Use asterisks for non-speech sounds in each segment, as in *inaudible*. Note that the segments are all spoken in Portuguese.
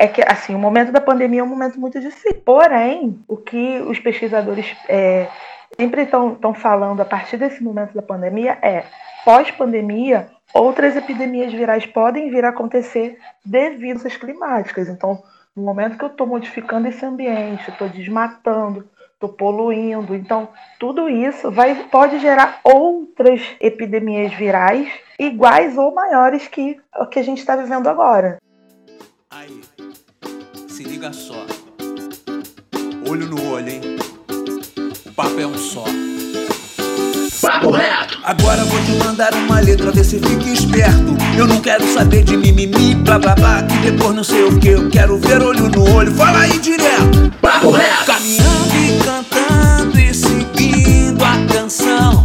é que assim, o momento da pandemia é um momento muito difícil. Porém, o que os pesquisadores é, sempre estão falando a partir desse momento da pandemia é pós-pandemia, outras epidemias virais podem vir a acontecer devido às climáticas. Então, no momento que eu estou modificando esse ambiente, estou desmatando, estou poluindo, então tudo isso vai, pode gerar outras epidemias virais iguais ou maiores que o que a gente está vivendo agora. Aí, se liga só. Olho no olho, hein? O papo é um só. Papo reto! Agora vou te mandar uma letra, vê se fica esperto. Eu não quero saber de mimimi, blá blá blá, que depois não sei o que. Eu quero ver olho no olho, fala aí direto. Papo reto! Caminhando e cantando e seguindo a canção.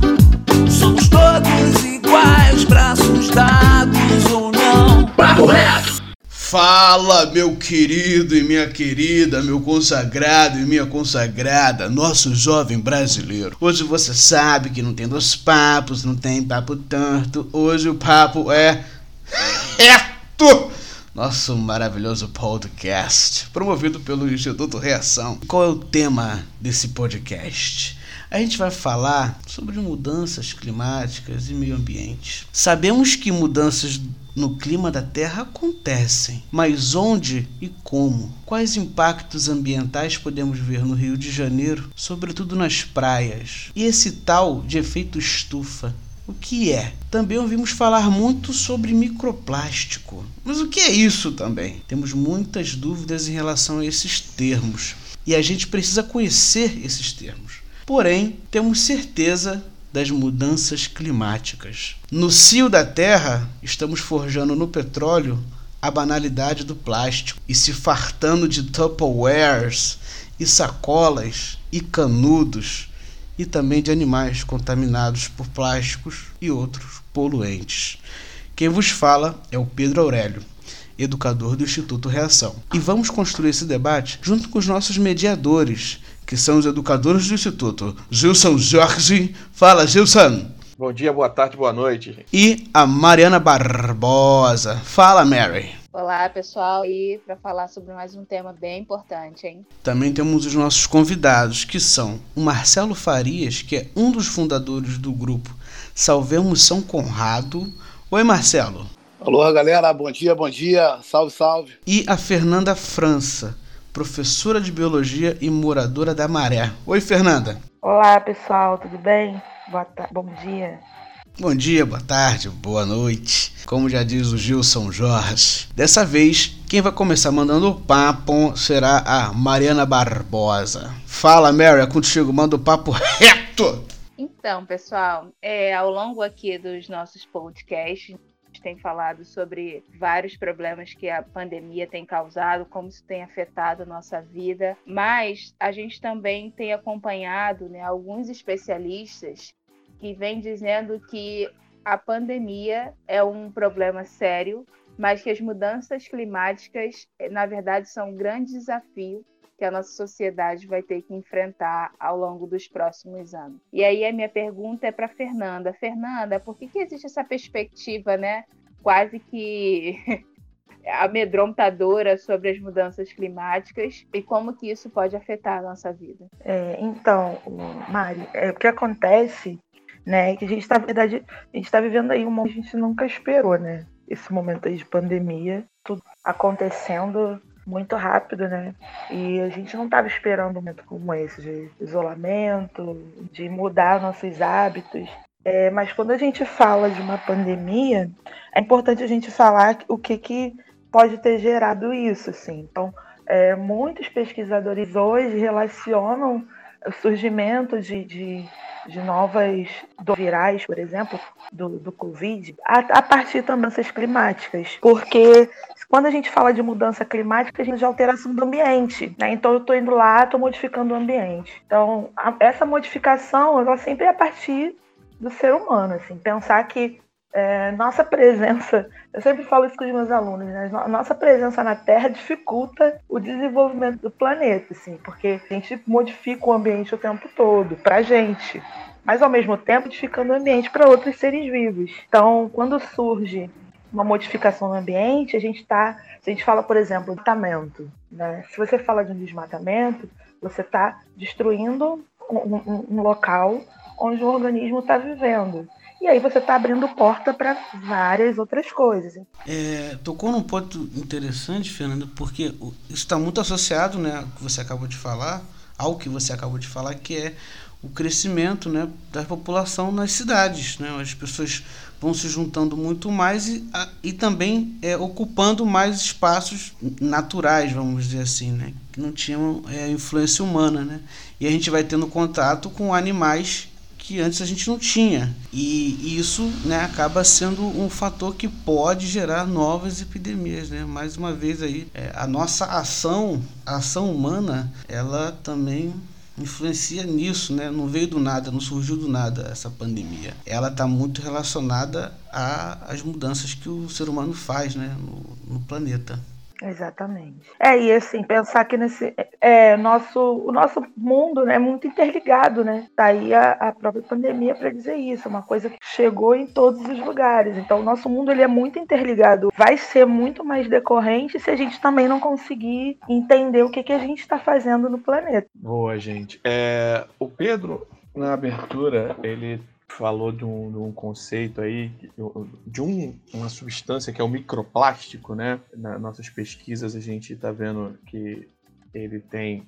Somos todos iguais, braços dados ou não. Papo reto! Fala, meu querido e minha querida, meu consagrado e minha consagrada, nosso jovem brasileiro. Hoje você sabe que não tem dois papos, não tem papo tanto. Hoje o papo é reto. Nosso maravilhoso podcast, promovido pelo Instituto Reação. Qual é o tema desse podcast? a gente vai falar sobre mudanças climáticas e meio ambiente. Sabemos que mudanças no clima da Terra acontecem, mas onde e como? Quais impactos ambientais podemos ver no Rio de Janeiro, sobretudo nas praias? E esse tal de efeito estufa? O que é? Também ouvimos falar muito sobre microplástico. Mas o que é isso também? Temos muitas dúvidas em relação a esses termos. E a gente precisa conhecer esses termos. Porém, temos certeza das mudanças climáticas. No cio da Terra, estamos forjando no petróleo a banalidade do plástico e se fartando de Tupperwares e sacolas e canudos e também de animais contaminados por plásticos e outros poluentes. Quem vos fala é o Pedro Aurélio, educador do Instituto Reação. E vamos construir esse debate junto com os nossos mediadores, que são os educadores do Instituto. Gilson Jorge. Fala, Gilson. Bom dia, boa tarde, boa noite. E a Mariana Barbosa. Fala, Mary. Olá, pessoal, e para falar sobre mais um tema bem importante, hein? Também temos os nossos convidados, que são o Marcelo Farias, que é um dos fundadores do grupo Salvemos São Conrado. Oi, Marcelo. Alô, galera, bom dia, bom dia, salve, salve. E a Fernanda França, professora de biologia e moradora da Maré. Oi, Fernanda. Olá, pessoal, tudo bem? Boa Bom dia. Bom dia, boa tarde, boa noite. Como já diz o Gilson Jorge. Dessa vez, quem vai começar mandando o papo será a Mariana Barbosa. Fala, Mary, é contigo, manda o papo reto. Então, pessoal, é, ao longo aqui dos nossos podcasts, tem falado sobre vários problemas que a pandemia tem causado, como isso tem afetado a nossa vida, mas a gente também tem acompanhado né, alguns especialistas que vêm dizendo que a pandemia é um problema sério, mas que as mudanças climáticas, na verdade, são um grande desafio que a nossa sociedade vai ter que enfrentar ao longo dos próximos anos. E aí a minha pergunta é para Fernanda. Fernanda, por que, que existe essa perspectiva, né, quase que *laughs* amedrontadora sobre as mudanças climáticas e como que isso pode afetar a nossa vida? É, então, Mari, é, o que acontece, né, que a gente está, verdade, a gente está vivendo aí um momento que a gente nunca esperou, né? Esse momento aí de pandemia, tudo acontecendo muito rápido, né? E a gente não estava esperando um momento como esse, de isolamento, de mudar nossos hábitos. É, mas quando a gente fala de uma pandemia, é importante a gente falar o que, que pode ter gerado isso. Assim. Então, é, muitos pesquisadores hoje relacionam o surgimento de, de, de novas virais, por exemplo, do, do Covid, a, a partir também das climáticas. Porque quando a gente fala de mudança climática, a gente de alteração do ambiente. Né? Então eu estou indo lá, estou modificando o ambiente. Então, a, essa modificação ela sempre é a partir do ser humano. Assim, pensar que é, nossa presença, *laughs* eu sempre falo isso com os meus alunos, né? Nossa presença na Terra dificulta o desenvolvimento do planeta, assim, porque a gente modifica o ambiente o tempo todo, pra gente, mas ao mesmo tempo modificando o ambiente para outros seres vivos. Então, quando surge uma modificação no ambiente, a gente está. Se a gente fala, por exemplo, desmatamento, né? Se você fala de um desmatamento, você está destruindo um, um, um local onde o organismo está vivendo. E aí você está abrindo porta para várias outras coisas. É, tocou num ponto interessante, Fernando, porque isso está muito associado, né, ao que você acabou de falar, ao que você acabou de falar, que é o crescimento né, da população nas cidades. Né? As pessoas vão se juntando muito mais e, a, e também é, ocupando mais espaços naturais, vamos dizer assim, né? que não tinham é, influência humana. Né? E a gente vai tendo contato com animais que antes a gente não tinha. E isso né, acaba sendo um fator que pode gerar novas epidemias. Né? Mais uma vez aí, é, a nossa ação, a ação humana, ela também influencia nisso, né? Não veio do nada, não surgiu do nada essa pandemia. Ela está muito relacionada às mudanças que o ser humano faz, né, no, no planeta. Exatamente. É, e assim, pensar que nesse é, nosso, o nosso mundo né, é muito interligado, né? Daí tá a, a própria pandemia para dizer isso, uma coisa que chegou em todos os lugares. Então, o nosso mundo ele é muito interligado. Vai ser muito mais decorrente se a gente também não conseguir entender o que, que a gente está fazendo no planeta. Boa, gente. É, o Pedro, na abertura, ele falou de um, de um, conceito aí, de um, uma substância que é o microplástico, né? Nas nossas pesquisas a gente está vendo que ele tem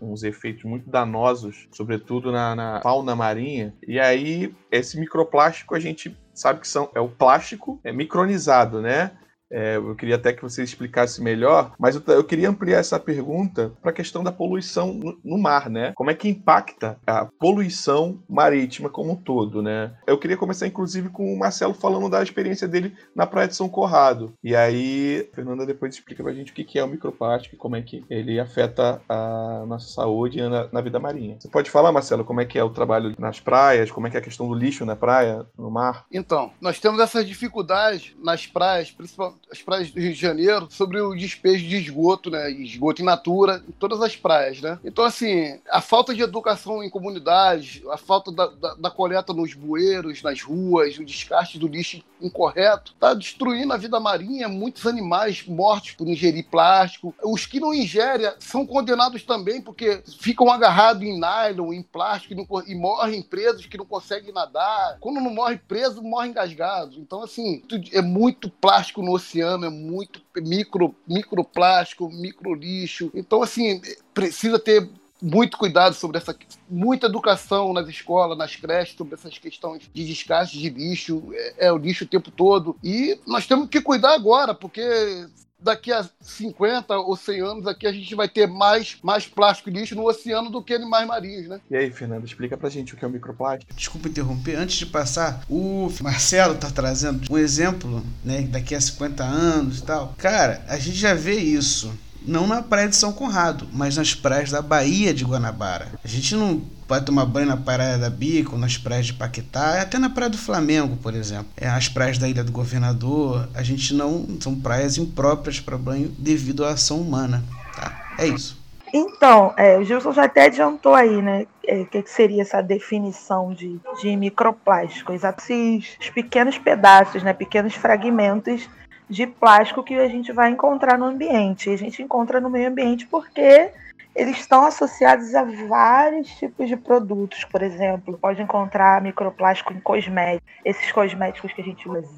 uns efeitos muito danosos, sobretudo na, na, fauna marinha. E aí, esse microplástico a gente sabe que são, é o plástico é micronizado, né? É, eu queria até que você explicasse melhor, mas eu, eu queria ampliar essa pergunta para a questão da poluição no, no, mar, né? Como é que impacta a poluição marítima como um todo, né? Eu queria começar, inclusive, com o Marcelo falando da experiência dele na Praia de São Corrado. E aí, a Fernanda depois explica para a gente o que é o microplástico e como é que ele afeta a nossa saúde na, na vida marinha. Você pode falar, Marcelo, como é que é o trabalho nas praias, como é que é a questão do lixo na praia, no mar? Então, nós temos essas dificuldades nas praias, principalmente as praias do Rio de Janeiro sobre o despejo de esgoto, né? Esgoto in natura em todas as praias, né? Então, assim, a falta de educação em comunidades, a falta da, da, da coleta nos bueiros, nas ruas, o descarte do lixo incorreto, tá destruindo a vida marinha, muitos animais mortos por ingerir plástico. Os que não ingerem são condenados também porque ficam agarrados em nylon, em plástico e, não, e morrem presos que não conseguem nadar. Quando não morre preso, morre engasgado. Então, assim, é muito plástico no oceano oceano é muito micro, microplástico, micro lixo. Então, assim, precisa ter muito cuidado sobre essa muita educação nas escolas, nas creches sobre essas questões de descarte de lixo, é, é, o lixo o tempo todo. E nós temos que cuidar agora, porque daqui a 50 ou 100 anos aqui a gente vai ter mais, mais plástico e lixo no oceano do que animais marinhos, né? E aí, Fernando, explica pra gente o que é o microplástico. Desculpa interromper, antes de passar, o Marcelo tá trazendo um exemplo, né, daqui a 50 anos e tal. Cara, a gente já vê isso não na praia de São Conrado, mas nas praias da Baía de Guanabara. A gente não pode tomar banho na Praia da Bico, nas praias de Paquetá, até na Praia do Flamengo, por exemplo. É, as praias da Ilha do Governador, a gente não. são praias impróprias para banho devido à ação humana. Tá? É isso. Então, é, o Gilson já até adiantou aí, né? O é, que, que, seria essa definição de, de microplástico? Esses pequenos pedaços, né? Pequenos fragmentos de plástico que a gente vai encontrar no ambiente. A gente encontra no meio ambiente porque eles estão associados a vários tipos de produtos. Por exemplo, pode encontrar microplástico em cosméticos. Esses cosméticos que a gente usa,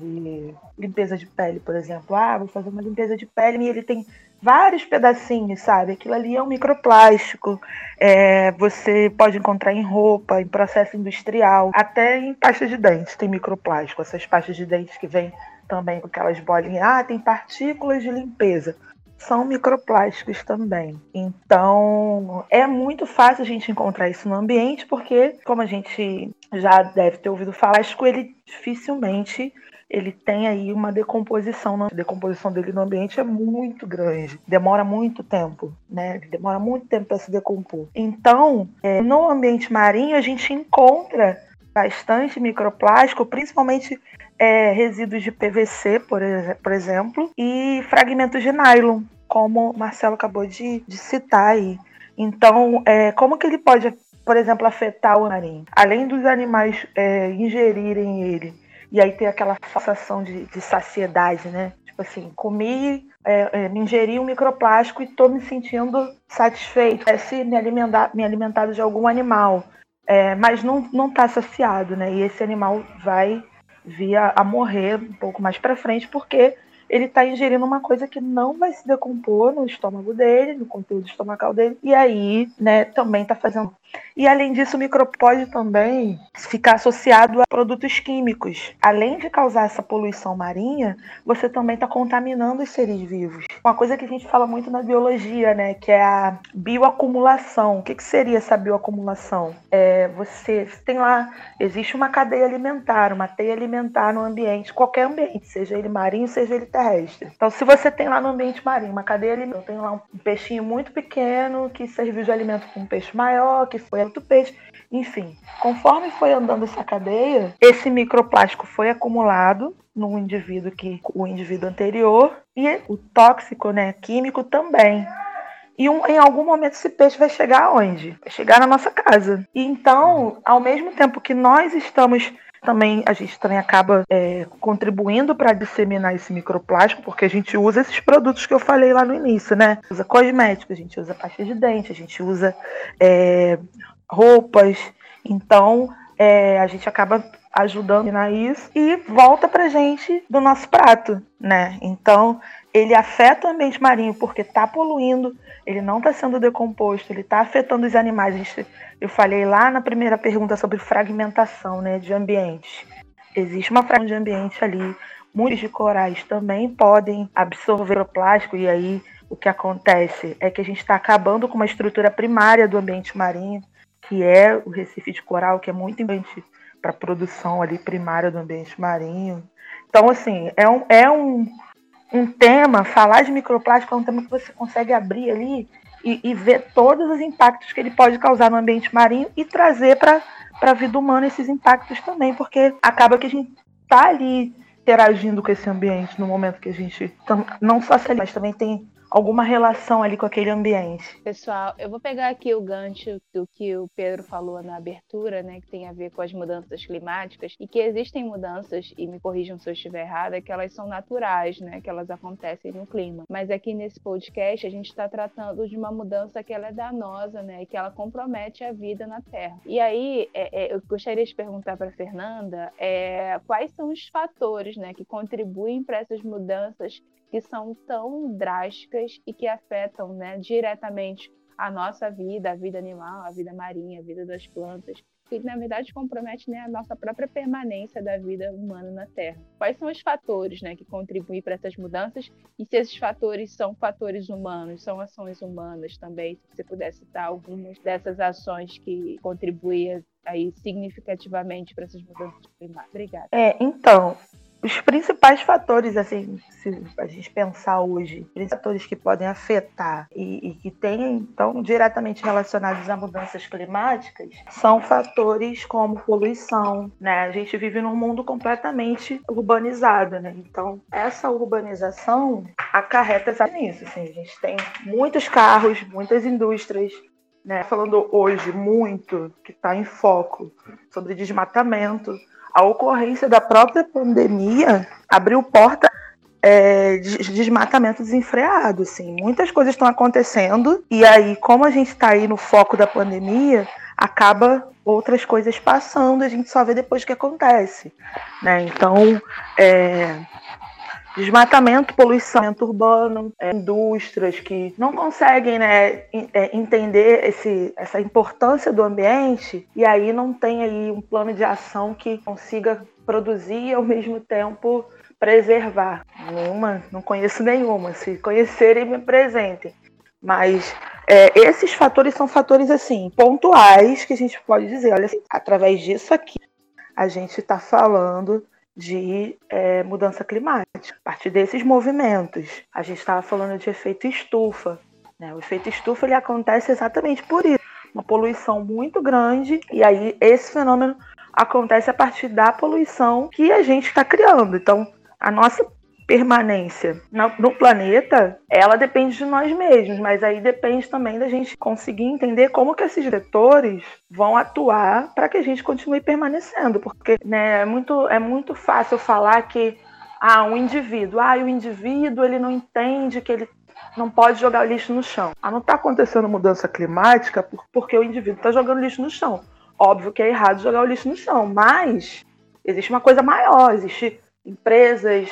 limpeza de pele, por exemplo. Ah, vou fazer uma limpeza de pele e ele tem vários pedacinhos, sabe? Aquilo ali é um microplástico. É, você pode encontrar em roupa, em processo industrial, até em pasta de dente tem microplástico. Essas pastas de dente que vêm também com aquelas bolinhas. Ah, tem partículas de limpeza são microplásticos também. Então, é muito fácil a gente encontrar isso no ambiente, porque, como a gente já deve ter ouvido falar, plástico ele dificilmente ele tem aí uma decomposição. A decomposição dele no ambiente é muito grande, demora muito tempo, né? demora muito tempo para se decompor. Então, é, no ambiente marinho, a gente encontra bastante microplástico, principalmente é, resíduos de PVC, por, por exemplo, e fragmentos de nylon, como o Marcelo acabou de, de citar aí. Então, é, como que ele pode, por exemplo, afetar o marinho? Além dos animais é, ingerirem ele e aí tem aquela sensação de, de saciedade, né? Tipo assim, comi, é, é, ingeri um microplástico e estou me sentindo satisfeito. É se me alimentar, me alimentado de algum animal, é, mas não está saciado, né? E esse animal vai vir a, a morrer um pouco mais para frente porque ele está ingerindo uma coisa que não vai se decompor no estômago dele, no conteúdo estomacal dele, e aí, né, também está fazendo. E além disso, o micro pode também ficar associado a produtos químicos. Além de causar essa poluição marinha, você também está contaminando os seres vivos. Uma coisa que a gente fala muito na biologia, né, que é a bioacumulação. O que, que seria essa bioacumulação? É, você tem lá, existe uma cadeia alimentar, uma teia alimentar no ambiente, qualquer ambiente, seja ele marinho, seja ele terrestre. Então, se você tem lá no ambiente marinho uma cadeia alimentar, tem lá um peixinho muito pequeno que serviu de alimento para um peixe maior, que foi outro peixe, enfim. Conforme foi andando essa cadeia, esse microplástico foi acumulado no indivíduo que o indivíduo anterior e o tóxico, né, químico também. E um, em algum momento esse peixe vai chegar aonde? Vai chegar na nossa casa. E então, ao mesmo tempo que nós estamos também a gente também acaba é, contribuindo para disseminar esse microplástico, porque a gente usa esses produtos que eu falei lá no início, né? Usa cosméticos, a gente usa pasta de dente, a gente usa é, roupas. Então, é, a gente acaba ajudando a isso e volta pra gente do nosso prato, né? Então, ele afeta o ambiente marinho porque está poluindo, ele não está sendo decomposto, ele está afetando os animais. Eu falei lá na primeira pergunta sobre fragmentação né, de ambientes. Existe uma fragmentação de ambiente ali. Muitos de corais também podem absorver o plástico e aí o que acontece é que a gente está acabando com uma estrutura primária do ambiente marinho, que é o recife de coral, que é muito importante para a produção ali primária do ambiente marinho. Então, assim, é um, é um um tema, falar de microplástico é um tema que você consegue abrir ali e, e ver todos os impactos que ele pode causar no ambiente marinho e trazer para a vida humana esses impactos também, porque acaba que a gente está ali interagindo com esse ambiente no momento que a gente não só se mas também tem alguma relação ali com aquele ambiente. Pessoal, eu vou pegar aqui o gancho do que o Pedro falou na abertura, né, que tem a ver com as mudanças climáticas e que existem mudanças, e me corrijam se eu estiver errada, que elas são naturais, né, que elas acontecem no clima. Mas aqui nesse podcast a gente está tratando de uma mudança que ela é danosa, né, que ela compromete a vida na Terra. E aí, é, é, eu gostaria de perguntar para Fernanda é, quais são os fatores, né, que contribuem para essas mudanças que são tão drásticas e que afetam né, diretamente a nossa vida, a vida animal, a vida marinha, a vida das plantas, que na verdade compromete né, a nossa própria permanência da vida humana na Terra. Quais são os fatores né, que contribuem para essas mudanças e se esses fatores são fatores humanos, são ações humanas também, se você pudesse citar algumas dessas ações que contribuem aí significativamente para essas mudanças climáticas. Obrigada. É, então, os principais fatores, assim, se a gente pensar hoje, fatores que podem afetar e, e que têm, então, diretamente relacionados a mudanças climáticas, são fatores como poluição, né? A gente vive num mundo completamente urbanizado, né? Então, essa urbanização acarreta nisso, assim, a gente tem muitos carros, muitas indústrias, né? Falando hoje muito, que está em foco, sobre desmatamento, a ocorrência da própria pandemia abriu porta é, de desmatamento desenfreado, assim. Muitas coisas estão acontecendo e aí, como a gente está aí no foco da pandemia, acaba outras coisas passando, a gente só vê depois que acontece, né? Então, é, desmatamento, poluição urbano, é, indústrias que não conseguem né, é, entender esse, essa importância do ambiente e aí não tem aí um plano de ação que consiga produzir e ao mesmo tempo preservar. Nenhuma, não conheço nenhuma. Se conhecerem, me apresentem. Mas é, esses fatores são fatores assim pontuais que a gente pode dizer, olha, através disso aqui a gente está falando de é, mudança climática. A partir desses movimentos, a gente estava falando de efeito estufa. Né? O efeito estufa ele acontece exatamente por isso. Uma poluição muito grande, e aí esse fenômeno acontece a partir da poluição que a gente está criando. Então, a nossa permanência no planeta, ela depende de nós mesmos, mas aí depende também da gente conseguir entender como que esses vetores vão atuar para que a gente continue permanecendo, porque né, é, muito, é muito fácil falar que ah, um indivíduo, ah, o indivíduo ele não entende que ele não pode jogar lixo no chão. Ah, não está acontecendo mudança climática porque o indivíduo está jogando lixo no chão. Óbvio que é errado jogar o lixo no chão, mas existe uma coisa maior, existe empresas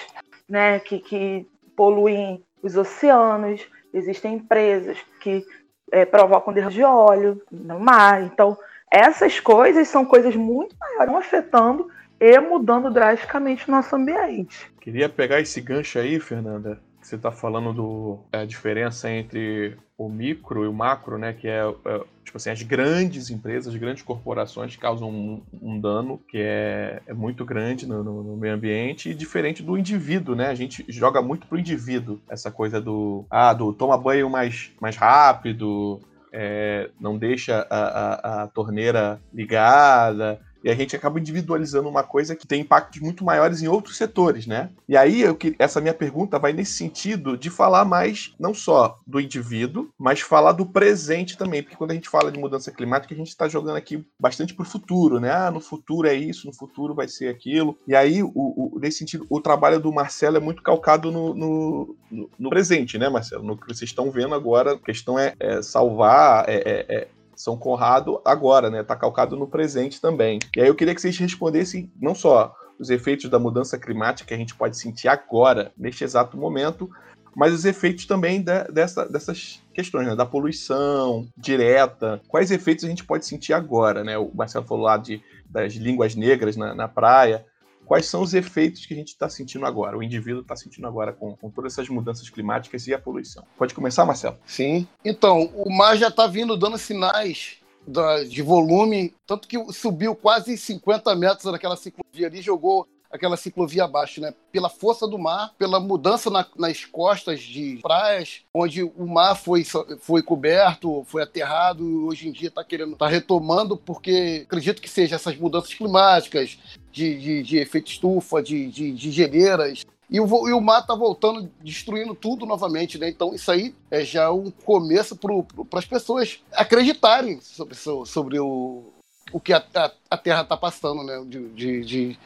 né, que, que poluem os oceanos, existem empresas que é, provocam derramamento de óleo no mar. Então, essas coisas são coisas muito maiores, afetando e mudando drasticamente o nosso ambiente. Queria pegar esse gancho aí, Fernanda, você está falando do é, diferença entre o micro e o macro, né? Que é, é, tipo assim, as grandes empresas, as grandes corporações causam um, um dano que é, é muito grande no, no, no, meio ambiente e diferente do indivíduo, né? A gente joga muito pro indivíduo essa coisa do ah, do toma banho mais, mais rápido, é, não deixa a, a, a torneira ligada, e a gente acaba individualizando uma coisa que tem impactos muito maiores em outros setores, né? E aí, eu, essa minha pergunta vai nesse sentido de falar mais, não só do indivíduo, mas falar do presente também. Porque quando a gente fala de mudança climática, a gente está jogando aqui bastante para o futuro, né? Ah, no futuro é isso, no futuro vai ser aquilo. E aí, o, o, nesse sentido, o trabalho do Marcelo é muito calcado no, no, no presente, né, Marcelo? No que vocês estão vendo agora. A questão é, é salvar, é, é, é são Conrado agora, né? Está calcado no presente também. E aí eu queria que vocês respondessem não só os efeitos da mudança climática que a gente pode sentir agora, neste exato momento, mas os efeitos também dessa, dessas questões, né? da poluição direta. Quais efeitos a gente pode sentir agora, né? O Marcelo falou lá de, das línguas negras na, na praia quais são os efeitos que a gente está sentindo agora, o indivíduo está sentindo agora com, com, todas essas mudanças climáticas e a poluição. Pode começar, Marcelo? Sim. Então, o mar já está vindo dando sinais da, de volume, tanto que subiu quase 50 metros daquela ciclovia ali, jogou aquela ciclovia abaixo, né? Pela força do mar, pela mudança na, nas costas de praias, onde o mar foi, foi coberto, foi aterrado, e hoje em dia está querendo, está retomando, porque acredito que seja essas mudanças climáticas, de, de, de efeito estufa, de, de, de geleiras, e o, e o mar está voltando, destruindo tudo novamente, né? Então isso aí é já um começo para as pessoas acreditarem sobre, sobre o, o que a, a, a Terra está passando, né? De, de, de,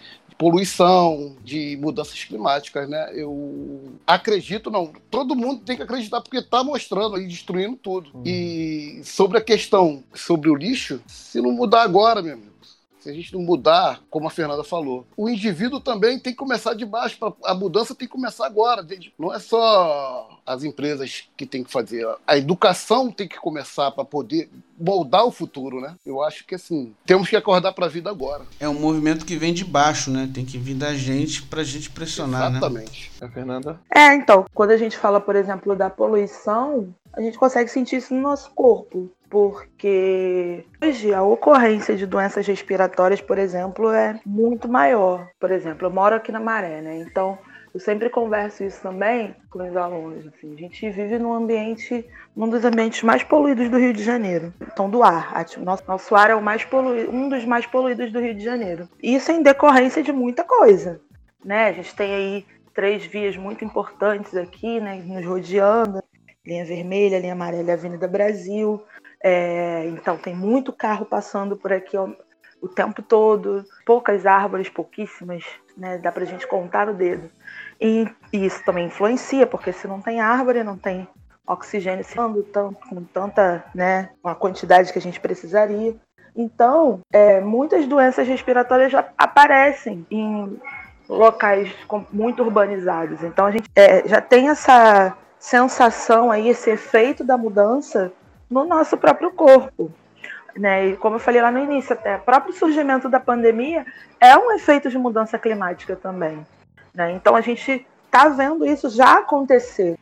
poluição, de mudanças climáticas, né? Eu acredito, não, todo mundo tem que acreditar porque está mostrando e destruindo tudo. Uhum. E sobre a questão sobre o lixo, se não mudar agora, meu amigo, se a gente não mudar, como a Fernanda falou, o indivíduo também tem que começar de baixo. A mudança tem que começar agora. Não é só as empresas que tem que fazer. A educação tem que começar para poder moldar o futuro, né? Eu acho que assim, temos que acordar para a vida agora. É um movimento que vem de baixo, né? Tem que vir da gente para a gente pressionar, né? Exatamente. né? É, Fernanda? É, então, quando a gente fala, por exemplo, da poluição, a gente consegue sentir isso no nosso corpo porque hoje a ocorrência de doenças respiratórias, por exemplo, é muito maior. Por exemplo, eu moro aqui na Maré, né? Então, eu sempre converso isso também com os alunos. Assim, a gente vive num ambiente, num dos ambientes mais poluídos do Rio de Janeiro. Então, do ar. Nosso, nosso ar é o mais poluído, um dos mais poluídos do Rio de Janeiro. Isso em decorrência de muita coisa. Né? A gente tem aí três vias muito importantes aqui, né, nos rodeando. Linha vermelha, linha amarela Avenida Brasil. É, então tem muito carro passando por aqui o, o tempo todo, poucas árvores, pouquíssimas, né? Dá pra gente contar no dedo. E, e isso também influencia, porque se não tem árvore, não tem oxigênio circulando tanto, com tanta, né, a quantidade que a gente precisaria. Então, é, muitas doenças respiratórias já aparecem em locais muito urbanizados. Então, a gente é, já tem essa sensação aí, esse efeito da mudança no nosso próprio corpo. Né? E como eu falei lá no início, até o próprio surgimento da pandemia é um efeito de mudança climática também. Né? Então a gente está vendo isso já acontecer.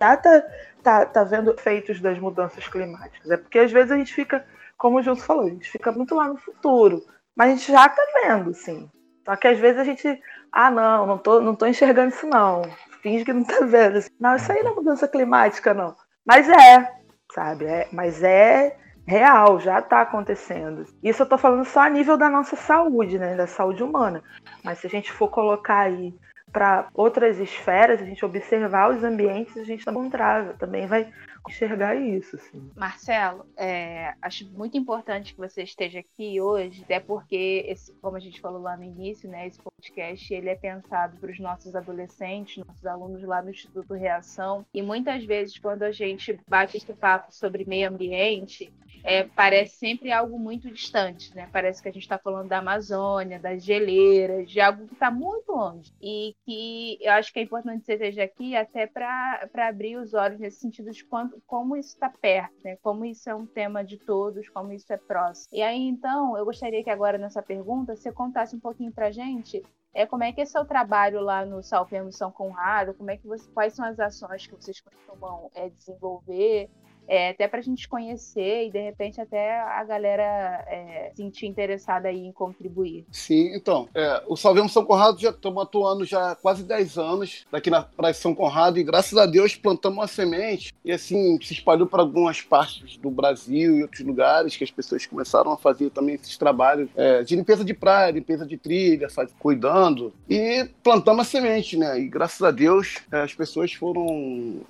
Já tá, tá, tá vendo efeitos das mudanças climáticas. É porque às vezes a gente fica, como o Júlio falou, a gente fica muito lá no futuro. Mas a gente já está vendo, sim. Só que às vezes a gente, ah, não, não tô, não tô enxergando isso não. Finge que não está vendo. Não, isso aí não é mudança climática, não. Mas é, sabe? É, mas é real, já está acontecendo. Isso eu estou falando só a nível da nossa saúde, né? Da saúde humana. Mas se a gente for colocar aí para outras esferas, a gente observar os ambientes, a gente encontrava. Também vai enxergar isso. Assim. Marcelo, é, acho muito importante que você esteja aqui hoje, até porque, esse, como a gente falou lá no início, né, esse podcast ele é pensado para os nossos adolescentes, nossos alunos lá no Instituto Reação, e muitas vezes quando a gente bate esse papo sobre meio ambiente, é, parece sempre algo muito distante, né? Parece que a gente está falando da Amazônia, das geleiras, de algo que está muito longe. E que eu acho que é importante você esteja aqui até para abrir os olhos nesse sentido de quanto, como isso está perto, né? Como isso é um tema de todos, como isso é próximo. E aí, então, eu gostaria que agora nessa pergunta você contasse um pouquinho para gente é, como é que é seu trabalho lá no Salpemo São Conrado? Como é que você, quais são as ações que vocês costumam é, desenvolver? É, até para a gente conhecer e de repente até a galera é, sentir interessada aí em contribuir. Sim, então, é, o Salvemos São Conrado já estamos atuando já quase 10 anos daqui na Praia São Conrado e graças a Deus plantamos uma semente e assim se espalhou para algumas partes do Brasil e outros lugares que as pessoas começaram a fazer também esses trabalhos é, de limpeza de praia, limpeza de trilha, cuidando e plantamos a semente, né? E graças a Deus é, as pessoas foram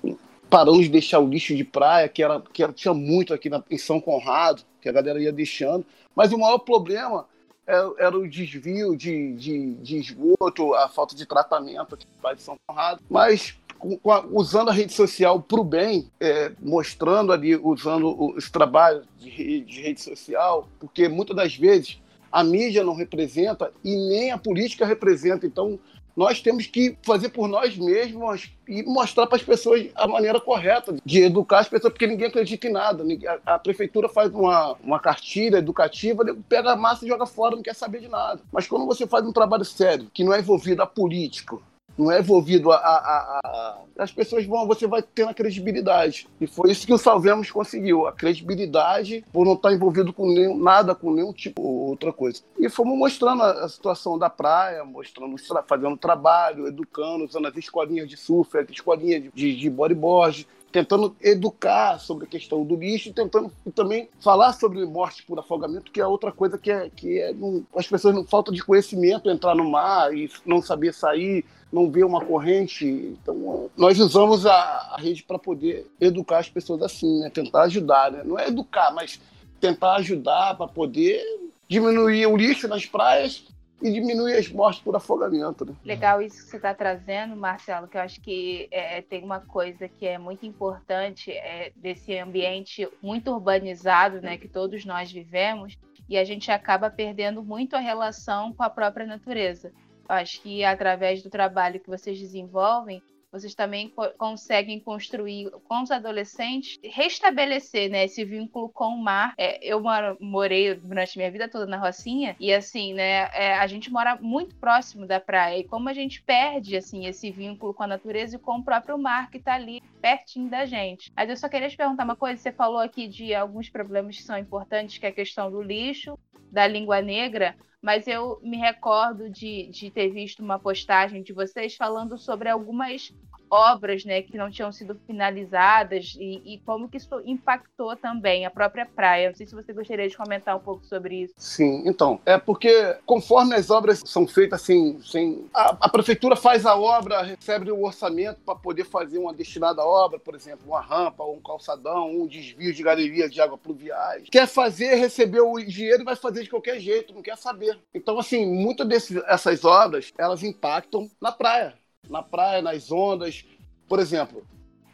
paramos de deixar o lixo de praia, que, era, que era, tinha muito aqui na, em São Conrado, que a galera ia deixando. Mas o maior problema era, é, era o desvio de, de, de, esgoto, a falta de tratamento aqui no de São Conrado. Mas com, com a, usando a rede social para o bem, é, mostrando ali, usando os trabalhos de, de rede social, porque muitas das vezes a mídia não representa e nem a política representa. Então, nós temos que fazer por nós mesmos e mostrar para as pessoas a maneira correta de educar as pessoas, porque ninguém acredita em nada. A, prefeitura faz uma, uma cartilha educativa, pega a massa e joga fora, não quer saber de nada. Mas quando você faz um trabalho sério, que não é envolvido a político, não é envolvido a, a, a, as pessoas vão, você vai tendo a credibilidade. E foi isso que o Salvemos conseguiu, a credibilidade por não estar envolvido com nenhum, nada, com nenhum tipo outra coisa. E fomos mostrando a, situação da praia, mostrando, fazendo trabalho, educando, usando as escolinhas de surf, as escolinhas de, de, de bodyboard, tentando educar sobre a questão do lixo e tentando também falar sobre morte por afogamento, que é outra coisa que, é, que é, as pessoas não falta de conhecimento entrar no mar e não saber sair, não ver uma corrente. Então, nós usamos a, a rede para poder educar as pessoas assim, né? tentar ajudar. Né? Não é educar, mas tentar ajudar para poder diminuir o lixo nas praias e diminuir as mortes por afogamento. Né? Legal isso que você está trazendo, Marcelo, que eu acho que é, tem uma coisa que é muito importante é, desse ambiente muito urbanizado né, que todos nós vivemos, e a gente acaba perdendo muito a relação com a própria natureza. Eu acho que através do trabalho que vocês desenvolvem, vocês também co conseguem construir com os adolescentes, restabelecer né, esse vínculo com o mar. É, eu moro, morei durante minha vida toda na Rocinha e assim, né, é, a gente mora muito próximo da praia e como a gente perde assim esse vínculo com a natureza e com o próprio mar que está ali pertinho da gente. Mas eu só queria te perguntar uma coisa, você falou aqui de alguns problemas que são importantes, que é a questão do lixo, da língua negra, mas eu me recordo de, de ter visto uma postagem de vocês falando sobre algumas obras né, que não tinham sido finalizadas e, e, como que isso impactou também a própria praia. Não sei se você gostaria de comentar um pouco sobre isso. Sim, então, é porque conforme as obras são feitas assim, sem... a, a prefeitura faz a obra, recebe o orçamento para poder fazer uma destinada obra, por exemplo, uma rampa, um calçadão, um desvio de galerias de água pluviais. Quer fazer, recebeu o dinheiro e vai fazer de qualquer jeito, não quer saber. Então, assim, muitas dessas obras, elas impactam na praia. Na praia, nas ondas. Por exemplo,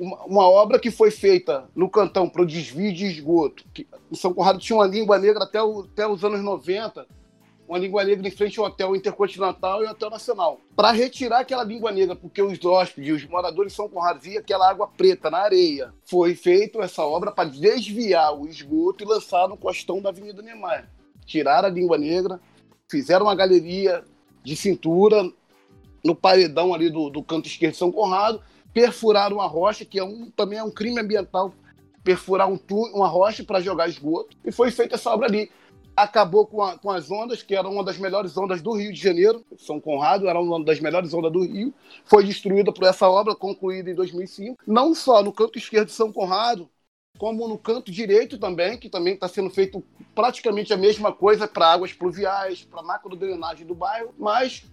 uma, uma obra que foi feita no cantão para o desvio de esgoto. Que, São Conrado tinha uma língua negra até, o, até os anos 90, uma língua negra em frente ao Hotel Intercontinental e ao Hotel Nacional. Para retirar aquela língua negra, porque os hóspedes, os moradores de São Conrado viam aquela água preta na areia, foi feita essa obra para desviar o esgoto e lançar no costão da Avenida Niemeyer. Tiraram a língua negra, fizeram uma galeria de cintura no paredão ali do, do canto esquerdo de São Conrado, perfuraram uma rocha, que é um, também é um crime ambiental, perfurar um uma rocha para jogar esgoto, e foi feita essa obra ali. Acabou com, a, com as ondas, que era uma das melhores ondas do Rio de Janeiro, São Conrado era uma das melhores ondas do Rio, foi destruída por essa obra, concluída em 2005. Não só no canto esquerdo de São Conrado, como no canto direito também, que também está sendo feito praticamente a mesma coisa para águas pluviais, para macro drenagem do bairro, mas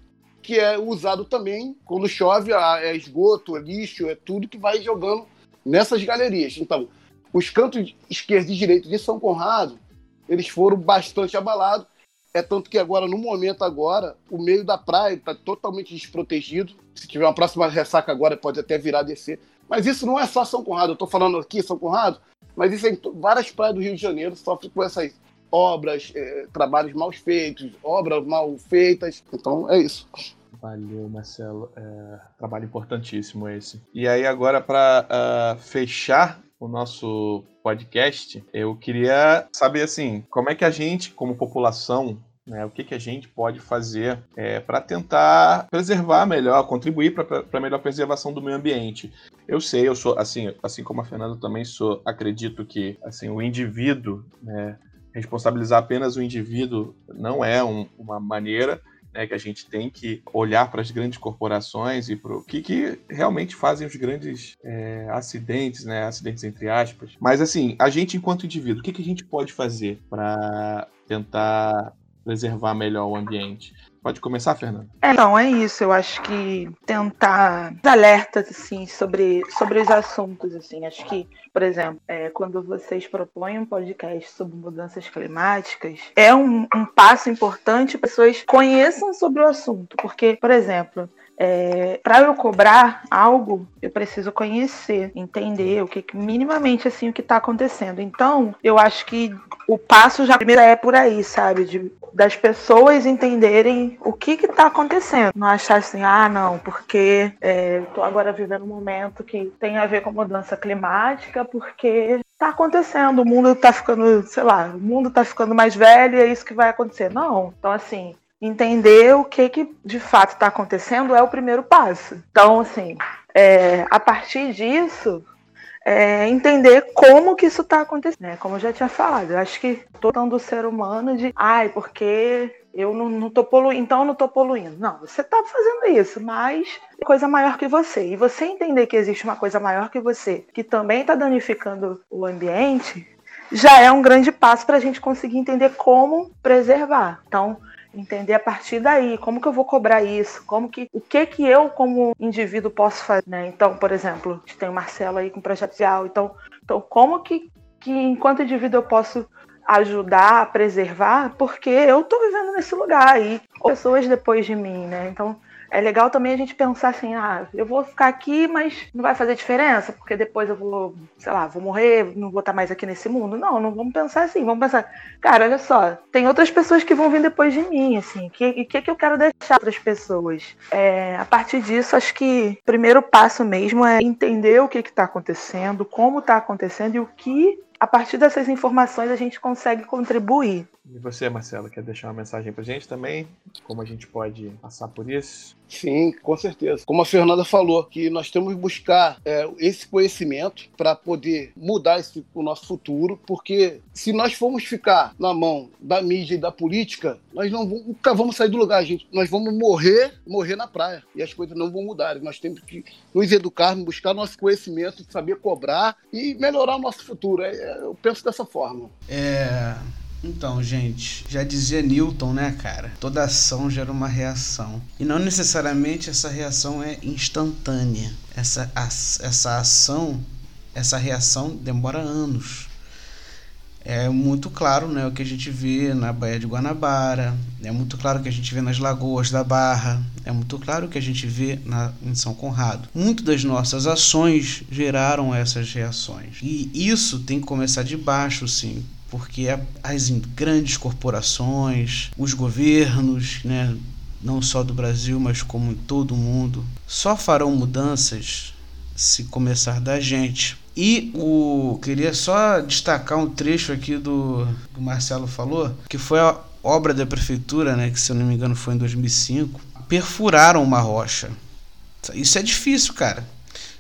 que é usado também quando chove, é esgoto, é lixo, é tudo que vai jogando nessas galerias. Então, os cantos esquerdo e direito de São Conrado, eles foram bastante abalados. É tanto que agora, no momento agora, o meio da praia está totalmente desprotegido. Se tiver uma próxima ressaca agora, pode até virar descer. Mas isso não é só São Conrado. Eu estou falando aqui São Conrado, mas isso é em várias praias do Rio de Janeiro sofrem com essas obras, é, trabalhos mal feitos, obras mal feitas. Então, é isso. Valeu, Marcelo. É, trabalho importantíssimo esse. E aí, agora, para uh, ah, fechar o nosso podcast, eu queria saber, assim, como é que a gente, como população, né, o que, que a gente pode fazer é, para tentar preservar melhor, contribuir para a melhor preservação do meio ambiente. Eu sei, eu sou assim, assim como a Fernanda também sou, acredito que assim o indivíduo, né, responsabilizar apenas o indivíduo não é um, uma maneira né, que a gente tem que olhar para as grandes corporações e para o que, que, realmente fazem os grandes é, acidentes, né, acidentes entre aspas. Mas assim, a gente enquanto indivíduo, o que, que a gente pode fazer para tentar preservar melhor o ambiente? Pode começar, Fernanda? É, não, é isso. Eu acho que tentar alertas assim sobre, sobre os assuntos assim. Acho que, por exemplo, é, quando vocês propõem um podcast sobre mudanças climáticas, é um, um passo importante pessoas conheçam sobre o assunto, porque, por exemplo, é, para eu cobrar algo, eu preciso conhecer, entender o que minimamente assim o que está acontecendo. Então, eu acho que o passo já primeiro é por aí, sabe, de, das pessoas entenderem o que está acontecendo, não achar assim, ah, não, porque é, estou agora vivendo um momento que tem a ver com mudança climática, porque está acontecendo, o mundo está ficando, sei lá, o mundo está ficando mais velho e é isso que vai acontecer. Não, então assim entender o que, que de fato está acontecendo é o primeiro passo. Então, assim, é, a partir disso, é, entender como que isso está acontecendo. Né? Como eu já tinha falado, eu acho que todo do ser humano de, ai, porque eu não, não tô poluindo, então eu não estou poluindo. Não, você está fazendo isso, mas é coisa maior que você. E você entender que existe uma coisa maior que você, que também está danificando o ambiente, já é um grande passo para a gente conseguir entender como preservar. Então, entender a partir daí como que eu vou cobrar isso, como que o que que eu como indivíduo posso fazer, né? Então, por exemplo, tem o Marcelo aí com projeto social, então, então como que que enquanto indivíduo eu posso ajudar a preservar, porque eu estou vivendo nesse lugar aí, pessoas depois de mim, né? Então, é legal também a gente pensar assim, ah, eu vou ficar aqui, mas não vai fazer diferença, porque depois eu vou, sei lá, vou morrer, não vou estar mais aqui nesse mundo. Não, não vamos pensar assim, vamos pensar, cara, olha só, tem outras pessoas que vão vir depois de mim, assim, o que, que, que eu quero deixar para as pessoas? É, a partir disso, acho que o primeiro passo mesmo é entender o que está acontecendo, como está acontecendo e o que a partir dessas informações a gente consegue contribuir. E você, Marcelo, quer deixar uma mensagem pra gente também? Como a gente pode passar por isso? Sim, com certeza. Como a Fernanda falou, que nós temos que buscar é, esse conhecimento para poder mudar esse, o nosso futuro, porque se nós formos ficar na mão da mídia e da política, nós não vamos, nunca vamos sair do lugar, gente. Nós vamos morrer, morrer na praia. E as coisas não vão mudar. Nós temos que nos educar, buscar nosso conhecimento, saber cobrar e melhorar o nosso futuro. É, é eu penso dessa forma. É então, gente, já dizia Newton, né, cara? Toda ação gera uma reação. E não necessariamente essa reação é instantânea. Essa, essa ação, essa reação demora anos. É muito claro né, o que a gente vê na Baía de Guanabara, é muito claro o que a gente vê nas lagoas da Barra, é muito claro o que a gente vê na, em São Conrado. Muitas das nossas ações geraram essas reações. E isso tem que começar de baixo, sim porque as grandes corporações, os governos, né, não só do Brasil, mas como em todo o mundo, só farão mudanças se começar da gente. E o queria só destacar um trecho aqui do que o Marcelo falou, que foi a obra da prefeitura, né, que se eu não me engano foi em 2005, perfuraram uma rocha. Isso é difícil, cara.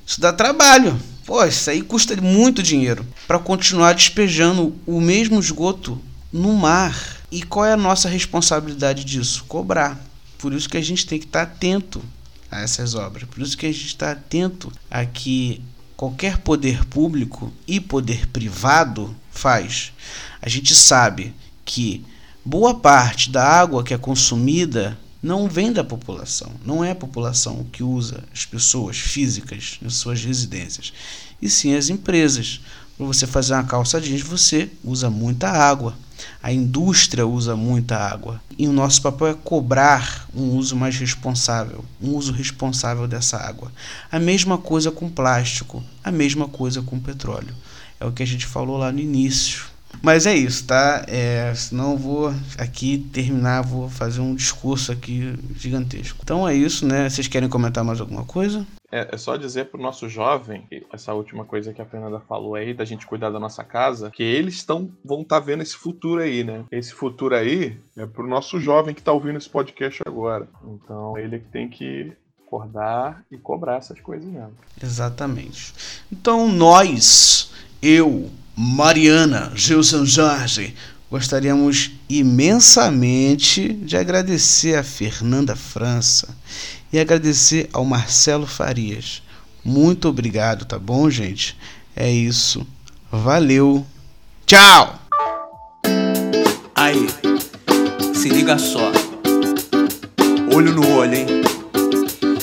Isso dá trabalho. Pô, isso aí custa muito dinheiro para continuar despejando o mesmo esgoto no mar. E qual é a nossa responsabilidade disso? Cobrar. Por isso que a gente tem que estar atento a essas obras. Por isso que a gente está atento a que qualquer poder público e poder privado faz. A gente sabe que boa parte da água que é consumida não vem da população, não é a população que usa as pessoas físicas em suas residências, e sim as empresas. Para você fazer uma calça jeans, você usa muita água. A indústria usa muita água. E o nosso papel é cobrar um uso mais responsável, um uso responsável dessa água. A mesma coisa com plástico, a mesma coisa com petróleo. É o que a gente falou lá no início. Mas é isso, tá? É, senão eu vou aqui terminar, vou fazer um discurso aqui gigantesco. Então é isso, né? Vocês querem comentar mais alguma coisa? É, é só dizer pro nosso jovem, essa última coisa que a Fernanda falou aí, da gente cuidar da nossa casa, que eles estão vão estar tá vendo esse futuro aí, né? Esse futuro aí é pro nosso jovem que tá ouvindo esse podcast agora. Então ele é que tem que acordar e cobrar essas coisas mesmo. Exatamente. Então nós, eu, Mariana, Gilson Jorge, gostaríamos imensamente de agradecer a Fernanda França e agradecer ao Marcelo Farias. Muito obrigado, tá bom, gente? É isso. Valeu. Tchau! Aí, se liga só. Olho no olho, hein?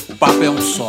O papo é um só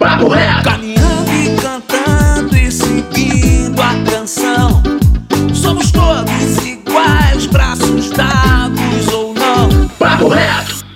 papo reto.